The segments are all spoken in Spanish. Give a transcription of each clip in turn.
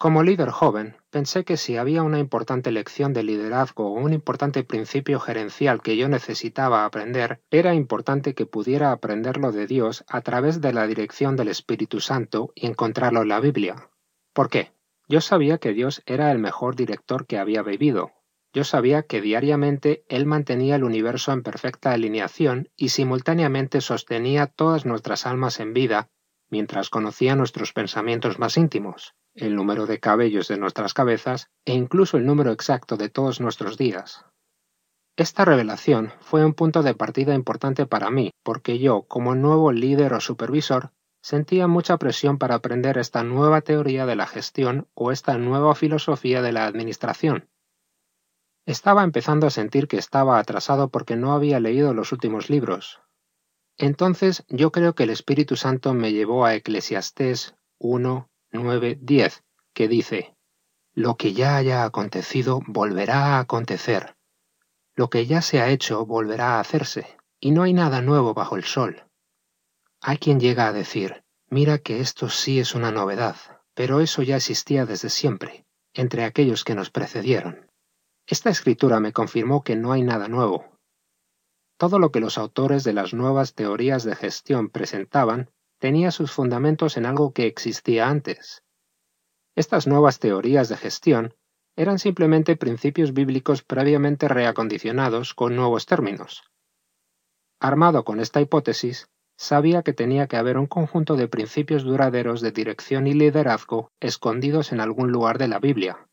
Como líder joven, pensé que si había una importante lección de liderazgo o un importante principio gerencial que yo necesitaba aprender, era importante que pudiera aprenderlo de Dios a través de la dirección del Espíritu Santo y encontrarlo en la Biblia. ¿Por qué? Yo sabía que Dios era el mejor director que había vivido. Yo sabía que diariamente Él mantenía el universo en perfecta alineación y simultáneamente sostenía todas nuestras almas en vida mientras conocía nuestros pensamientos más íntimos el número de cabellos de nuestras cabezas e incluso el número exacto de todos nuestros días. Esta revelación fue un punto de partida importante para mí, porque yo, como nuevo líder o supervisor, sentía mucha presión para aprender esta nueva teoría de la gestión o esta nueva filosofía de la administración. Estaba empezando a sentir que estaba atrasado porque no había leído los últimos libros. Entonces yo creo que el Espíritu Santo me llevó a Eclesiastés 1, 9.10, que dice, Lo que ya haya acontecido volverá a acontecer. Lo que ya se ha hecho volverá a hacerse, y no hay nada nuevo bajo el sol. Hay quien llega a decir, mira que esto sí es una novedad, pero eso ya existía desde siempre, entre aquellos que nos precedieron. Esta escritura me confirmó que no hay nada nuevo. Todo lo que los autores de las nuevas teorías de gestión presentaban tenía sus fundamentos en algo que existía antes. Estas nuevas teorías de gestión eran simplemente principios bíblicos previamente reacondicionados con nuevos términos. Armado con esta hipótesis, sabía que tenía que haber un conjunto de principios duraderos de dirección y liderazgo escondidos en algún lugar de la Biblia.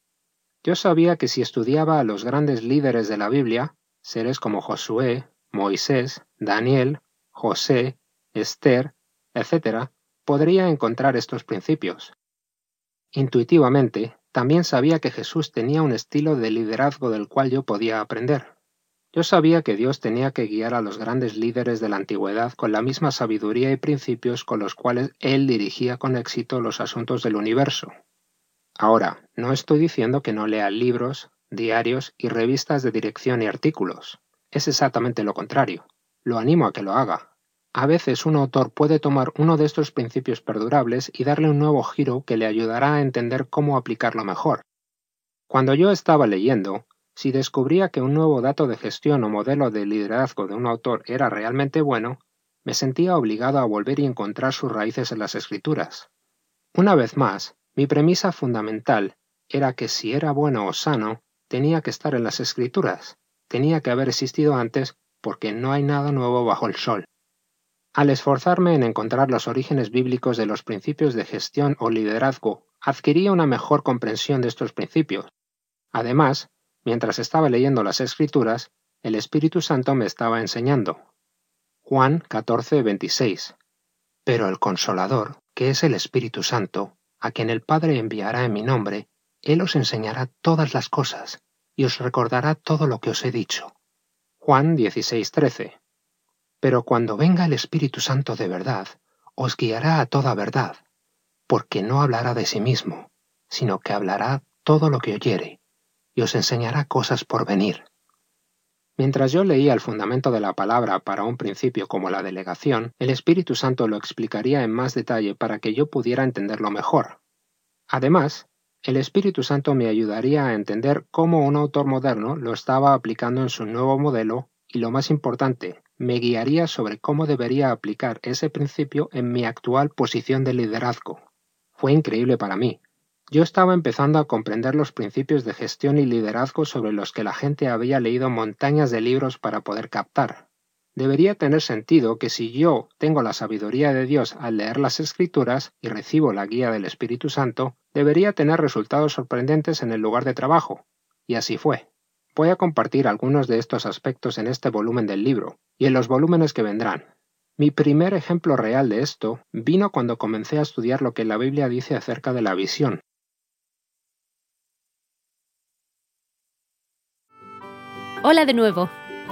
Yo sabía que si estudiaba a los grandes líderes de la Biblia, seres como Josué, Moisés, Daniel, José, Esther, etc., podría encontrar estos principios. Intuitivamente, también sabía que Jesús tenía un estilo de liderazgo del cual yo podía aprender. Yo sabía que Dios tenía que guiar a los grandes líderes de la antigüedad con la misma sabiduría y principios con los cuales Él dirigía con éxito los asuntos del universo. Ahora, no estoy diciendo que no lea libros, diarios y revistas de dirección y artículos. Es exactamente lo contrario. Lo animo a que lo haga, a veces un autor puede tomar uno de estos principios perdurables y darle un nuevo giro que le ayudará a entender cómo aplicarlo mejor. Cuando yo estaba leyendo, si descubría que un nuevo dato de gestión o modelo de liderazgo de un autor era realmente bueno, me sentía obligado a volver y encontrar sus raíces en las escrituras. Una vez más, mi premisa fundamental era que si era bueno o sano, tenía que estar en las escrituras, tenía que haber existido antes porque no hay nada nuevo bajo el sol. Al esforzarme en encontrar los orígenes bíblicos de los principios de gestión o liderazgo, adquiría una mejor comprensión de estos principios. Además, mientras estaba leyendo las Escrituras, el Espíritu Santo me estaba enseñando. Juan 14, 26. Pero el Consolador, que es el Espíritu Santo, a quien el Padre enviará en mi nombre, Él os enseñará todas las cosas, y os recordará todo lo que os he dicho. Juan 16, 13. Pero cuando venga el Espíritu Santo de verdad, os guiará a toda verdad, porque no hablará de sí mismo, sino que hablará todo lo que oyere, y os enseñará cosas por venir. Mientras yo leía el fundamento de la palabra para un principio como la delegación, el Espíritu Santo lo explicaría en más detalle para que yo pudiera entenderlo mejor. Además, el Espíritu Santo me ayudaría a entender cómo un autor moderno lo estaba aplicando en su nuevo modelo y lo más importante, me guiaría sobre cómo debería aplicar ese principio en mi actual posición de liderazgo. Fue increíble para mí. Yo estaba empezando a comprender los principios de gestión y liderazgo sobre los que la gente había leído montañas de libros para poder captar. Debería tener sentido que si yo tengo la sabiduría de Dios al leer las escrituras y recibo la guía del Espíritu Santo, debería tener resultados sorprendentes en el lugar de trabajo. Y así fue. Voy a compartir algunos de estos aspectos en este volumen del libro y en los volúmenes que vendrán. Mi primer ejemplo real de esto vino cuando comencé a estudiar lo que la Biblia dice acerca de la visión. Hola de nuevo.